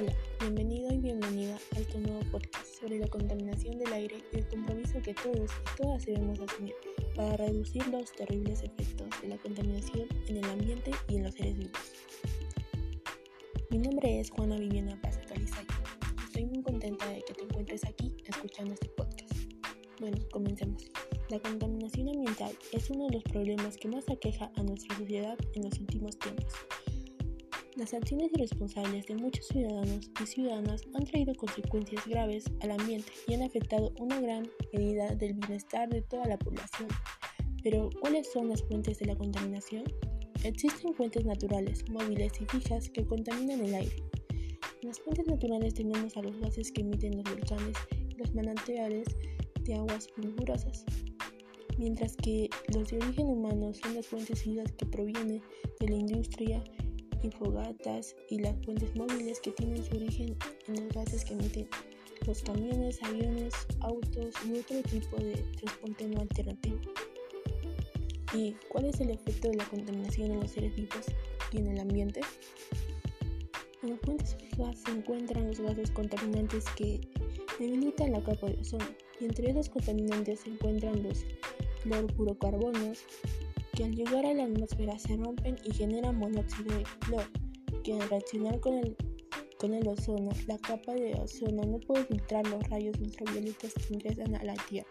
Hola, bienvenido y bienvenida a este nuevo podcast sobre la contaminación del aire y el compromiso que todos y todas debemos asumir para reducir los terribles efectos de la contaminación en el ambiente y en los seres vivos. Mi nombre es Juana Viviana Paz Calizayo. Estoy muy contenta de que te encuentres aquí escuchando este podcast. Bueno, comencemos. La contaminación ambiental es uno de los problemas que más aqueja a nuestra sociedad en los últimos tiempos las acciones irresponsables de muchos ciudadanos y ciudadanas han traído consecuencias graves al ambiente y han afectado una gran medida del bienestar de toda la población. Pero, ¿cuáles son las fuentes de la contaminación? Existen fuentes naturales, móviles y fijas que contaminan el aire. En las fuentes naturales tenemos a los gases que emiten los volcanes y los manantiales de aguas sulfurosas, mientras que los de origen humano son las fuentes fijas que provienen de la industria y fogatas y las fuentes móviles que tienen su origen en los gases que emiten los camiones, aviones, autos y otro tipo de transporte no alternativo. ¿Y cuál es el efecto de la contaminación en los seres vivos y en el ambiente? En las fuentes fijas se encuentran los gases contaminantes que debilitan la capa de ozono y entre esos contaminantes se encuentran los clorofluorocarbonos, al llegar a la atmósfera se rompen y generan monóxido de cloro, que al reaccionar con el, con el ozono, la capa de ozono no puede filtrar los rayos ultravioletas que ingresan a la Tierra.